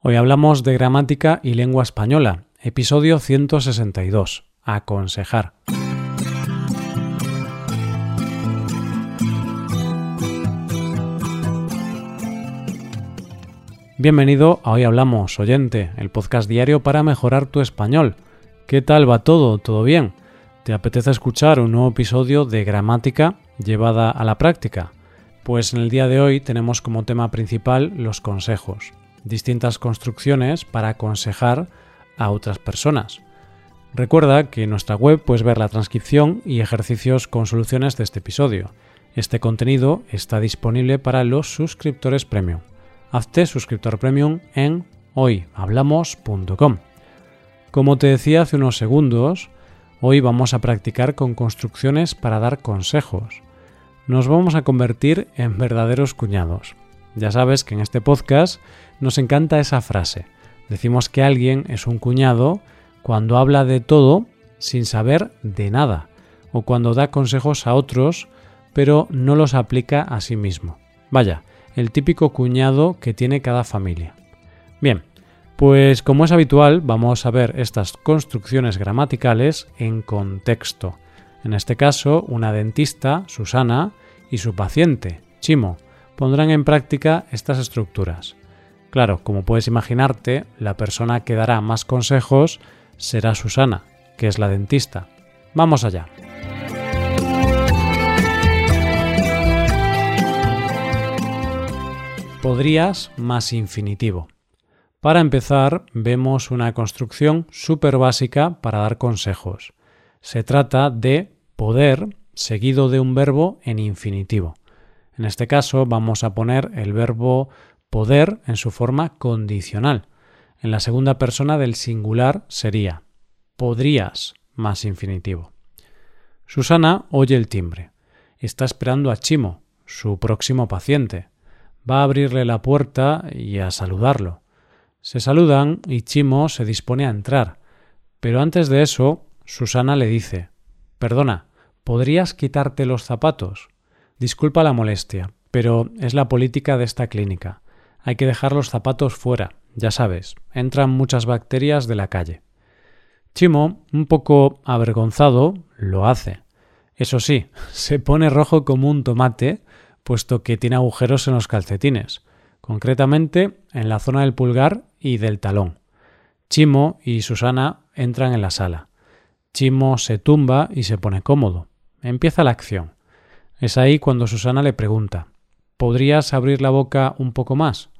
Hoy hablamos de gramática y lengua española, episodio 162, aconsejar. Bienvenido a Hoy Hablamos, oyente, el podcast diario para mejorar tu español. ¿Qué tal va todo? ¿Todo bien? ¿Te apetece escuchar un nuevo episodio de gramática llevada a la práctica? Pues en el día de hoy tenemos como tema principal los consejos distintas construcciones para aconsejar a otras personas. Recuerda que en nuestra web puedes ver la transcripción y ejercicios con soluciones de este episodio. Este contenido está disponible para los suscriptores premium. Hazte suscriptor premium en hoyhablamos.com. Como te decía hace unos segundos, hoy vamos a practicar con construcciones para dar consejos. Nos vamos a convertir en verdaderos cuñados. Ya sabes que en este podcast nos encanta esa frase. Decimos que alguien es un cuñado cuando habla de todo sin saber de nada, o cuando da consejos a otros pero no los aplica a sí mismo. Vaya, el típico cuñado que tiene cada familia. Bien, pues como es habitual, vamos a ver estas construcciones gramaticales en contexto. En este caso, una dentista, Susana, y su paciente, Chimo, pondrán en práctica estas estructuras. Claro, como puedes imaginarte, la persona que dará más consejos será Susana, que es la dentista. Vamos allá. Podrías más infinitivo. Para empezar, vemos una construcción súper básica para dar consejos. Se trata de poder seguido de un verbo en infinitivo. En este caso vamos a poner el verbo poder en su forma condicional. En la segunda persona del singular sería podrías más infinitivo. Susana oye el timbre. Está esperando a Chimo, su próximo paciente. Va a abrirle la puerta y a saludarlo. Se saludan y Chimo se dispone a entrar. Pero antes de eso, Susana le dice Perdona, ¿podrías quitarte los zapatos? Disculpa la molestia, pero es la política de esta clínica. Hay que dejar los zapatos fuera, ya sabes, entran muchas bacterias de la calle. Chimo, un poco avergonzado, lo hace. Eso sí, se pone rojo como un tomate, puesto que tiene agujeros en los calcetines, concretamente en la zona del pulgar y del talón. Chimo y Susana entran en la sala. Chimo se tumba y se pone cómodo. Empieza la acción. Es ahí cuando Susana le pregunta ¿Podrías abrir la boca un poco más?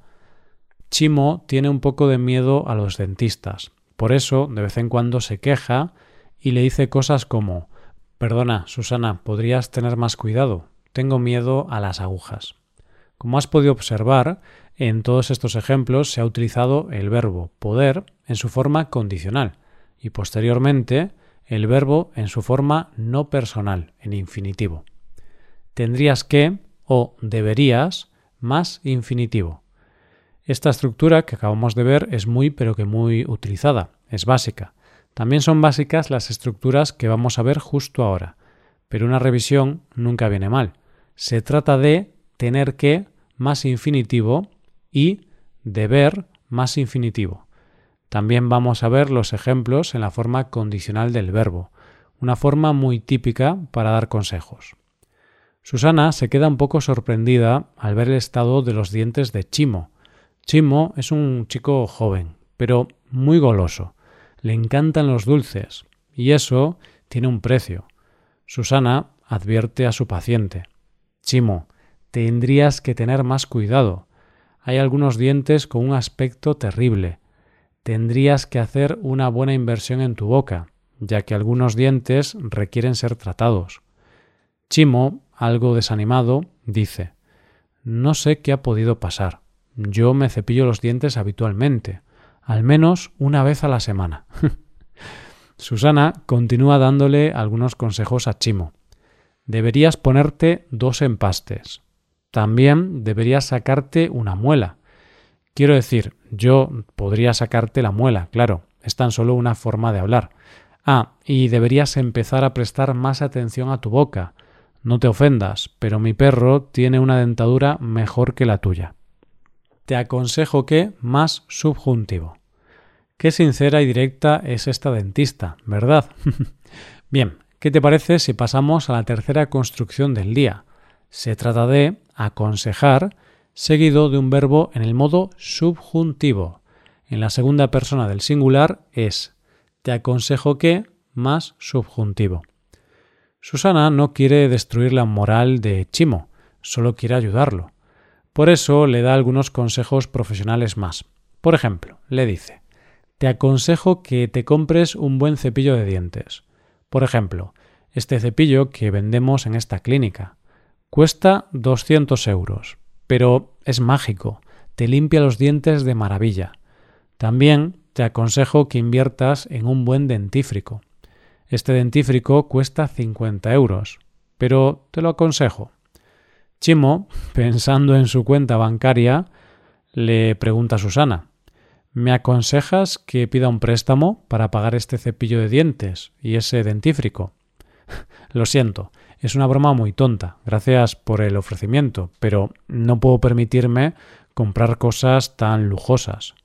Chimo tiene un poco de miedo a los dentistas. Por eso, de vez en cuando se queja y le dice cosas como Perdona, Susana, ¿podrías tener más cuidado? Tengo miedo a las agujas. Como has podido observar, en todos estos ejemplos se ha utilizado el verbo poder en su forma condicional y posteriormente el verbo en su forma no personal, en infinitivo tendrías que o deberías más infinitivo. Esta estructura que acabamos de ver es muy pero que muy utilizada, es básica. También son básicas las estructuras que vamos a ver justo ahora, pero una revisión nunca viene mal. Se trata de tener que más infinitivo y deber más infinitivo. También vamos a ver los ejemplos en la forma condicional del verbo, una forma muy típica para dar consejos. Susana se queda un poco sorprendida al ver el estado de los dientes de Chimo. Chimo es un chico joven, pero muy goloso. Le encantan los dulces, y eso tiene un precio. Susana advierte a su paciente. Chimo, tendrías que tener más cuidado. Hay algunos dientes con un aspecto terrible. Tendrías que hacer una buena inversión en tu boca, ya que algunos dientes requieren ser tratados. Chimo algo desanimado, dice No sé qué ha podido pasar. Yo me cepillo los dientes habitualmente, al menos una vez a la semana. Susana continúa dándole algunos consejos a Chimo. Deberías ponerte dos empastes. También deberías sacarte una muela. Quiero decir, yo podría sacarte la muela, claro, es tan solo una forma de hablar. Ah, y deberías empezar a prestar más atención a tu boca, no te ofendas, pero mi perro tiene una dentadura mejor que la tuya. te aconsejo que más subjuntivo. Qué sincera y directa es esta dentista, ¿verdad? Bien, ¿qué te parece si pasamos a la tercera construcción del día? Se trata de aconsejar seguido de un verbo en el modo subjuntivo. En la segunda persona del singular es te aconsejo que más subjuntivo. Susana no quiere destruir la moral de Chimo, solo quiere ayudarlo. Por eso le da algunos consejos profesionales más. Por ejemplo, le dice Te aconsejo que te compres un buen cepillo de dientes. Por ejemplo, este cepillo que vendemos en esta clínica. Cuesta 200 euros, pero es mágico, te limpia los dientes de maravilla. También te aconsejo que inviertas en un buen dentífrico. Este dentífrico cuesta 50 euros, pero te lo aconsejo. Chimo, pensando en su cuenta bancaria, le pregunta a Susana ¿Me aconsejas que pida un préstamo para pagar este cepillo de dientes y ese dentífrico? Lo siento, es una broma muy tonta. Gracias por el ofrecimiento, pero no puedo permitirme comprar cosas tan lujosas.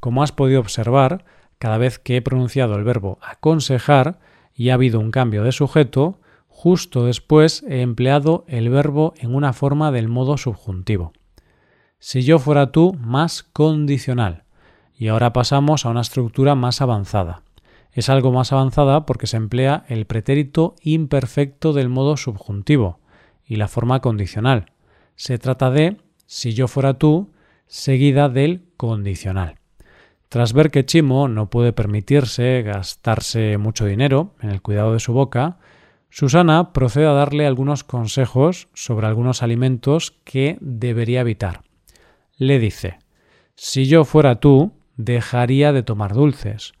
Como has podido observar, cada vez que he pronunciado el verbo aconsejar y ha habido un cambio de sujeto, justo después he empleado el verbo en una forma del modo subjuntivo. Si yo fuera tú, más condicional. Y ahora pasamos a una estructura más avanzada. Es algo más avanzada porque se emplea el pretérito imperfecto del modo subjuntivo y la forma condicional. Se trata de si yo fuera tú seguida del condicional. Tras ver que Chimo no puede permitirse gastarse mucho dinero en el cuidado de su boca, Susana procede a darle algunos consejos sobre algunos alimentos que debería evitar. Le dice Si yo fuera tú, dejaría de tomar dulces,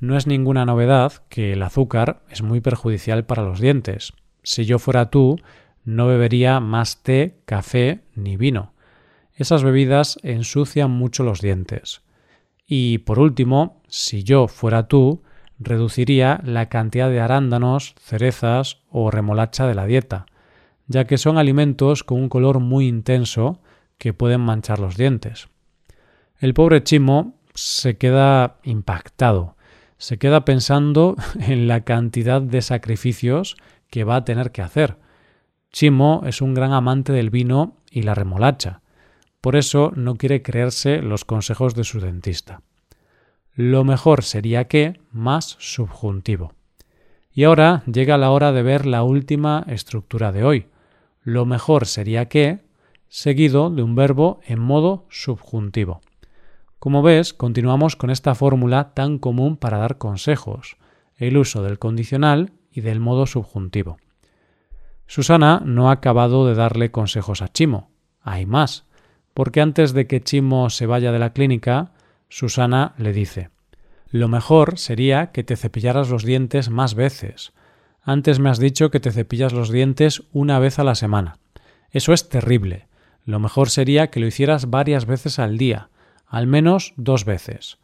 no es ninguna novedad que el azúcar es muy perjudicial para los dientes. Si yo fuera tú, no bebería más té, café ni vino. Esas bebidas ensucian mucho los dientes. Y por último, si yo fuera tú, reduciría la cantidad de arándanos, cerezas o remolacha de la dieta, ya que son alimentos con un color muy intenso que pueden manchar los dientes. El pobre Chimo se queda impactado se queda pensando en la cantidad de sacrificios que va a tener que hacer. Chimo es un gran amante del vino y la remolacha. Por eso no quiere creerse los consejos de su dentista. Lo mejor sería que más subjuntivo. Y ahora llega la hora de ver la última estructura de hoy. Lo mejor sería que, seguido de un verbo en modo subjuntivo. Como ves, continuamos con esta fórmula tan común para dar consejos, el uso del condicional y del modo subjuntivo. Susana no ha acabado de darle consejos a Chimo. Hay más, porque antes de que Chimo se vaya de la clínica, Susana le dice Lo mejor sería que te cepillaras los dientes más veces. Antes me has dicho que te cepillas los dientes una vez a la semana. Eso es terrible. Lo mejor sería que lo hicieras varias veces al día, al menos dos veces.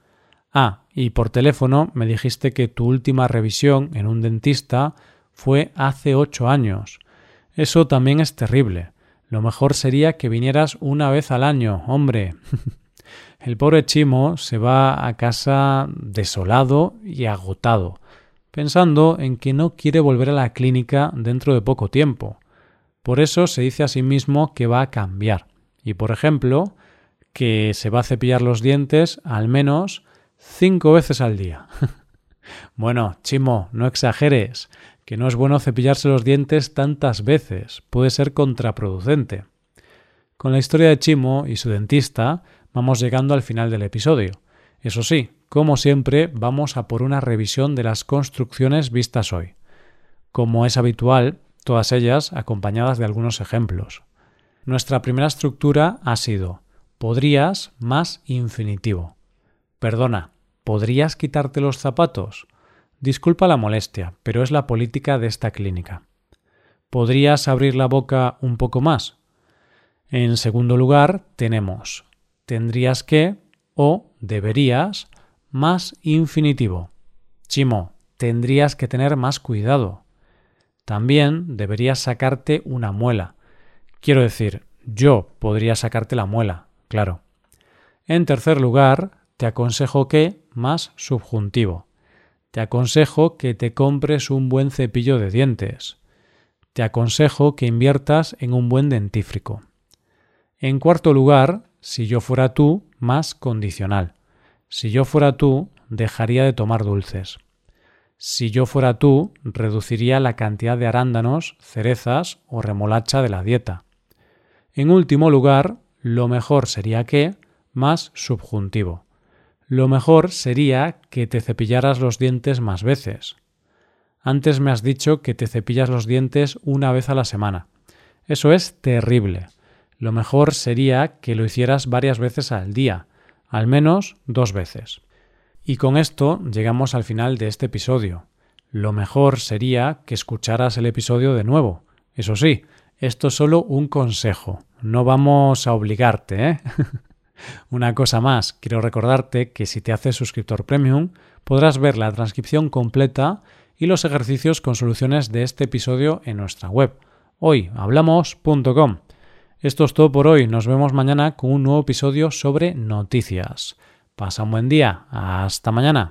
Ah, y por teléfono me dijiste que tu última revisión en un dentista fue hace ocho años. Eso también es terrible. Lo mejor sería que vinieras una vez al año, hombre. El pobre Chimo se va a casa desolado y agotado, pensando en que no quiere volver a la clínica dentro de poco tiempo. Por eso se dice a sí mismo que va a cambiar. Y, por ejemplo, que se va a cepillar los dientes al menos cinco veces al día. bueno, Chimo, no exageres, que no es bueno cepillarse los dientes tantas veces, puede ser contraproducente. Con la historia de Chimo y su dentista vamos llegando al final del episodio. Eso sí, como siempre, vamos a por una revisión de las construcciones vistas hoy. Como es habitual, todas ellas acompañadas de algunos ejemplos. Nuestra primera estructura ha sido Podrías más infinitivo. Perdona, ¿podrías quitarte los zapatos? Disculpa la molestia, pero es la política de esta clínica. ¿Podrías abrir la boca un poco más? En segundo lugar, tenemos tendrías que o deberías más infinitivo. Chimo, tendrías que tener más cuidado. También deberías sacarte una muela. Quiero decir, yo podría sacarte la muela, claro. En tercer lugar, te aconsejo que más subjuntivo. Te aconsejo que te compres un buen cepillo de dientes. Te aconsejo que inviertas en un buen dentífrico. En cuarto lugar, si yo fuera tú, más condicional. Si yo fuera tú, dejaría de tomar dulces. Si yo fuera tú, reduciría la cantidad de arándanos, cerezas o remolacha de la dieta. En último lugar, lo mejor sería que, más subjuntivo. Lo mejor sería que te cepillaras los dientes más veces. Antes me has dicho que te cepillas los dientes una vez a la semana. Eso es terrible. Lo mejor sería que lo hicieras varias veces al día, al menos dos veces. Y con esto llegamos al final de este episodio. Lo mejor sería que escucharas el episodio de nuevo. Eso sí, esto es solo un consejo. No vamos a obligarte, ¿eh? Una cosa más, quiero recordarte que si te haces suscriptor premium podrás ver la transcripción completa y los ejercicios con soluciones de este episodio en nuestra web hoyhablamos.com. Esto es todo por hoy, nos vemos mañana con un nuevo episodio sobre noticias. Pasa un buen día, hasta mañana.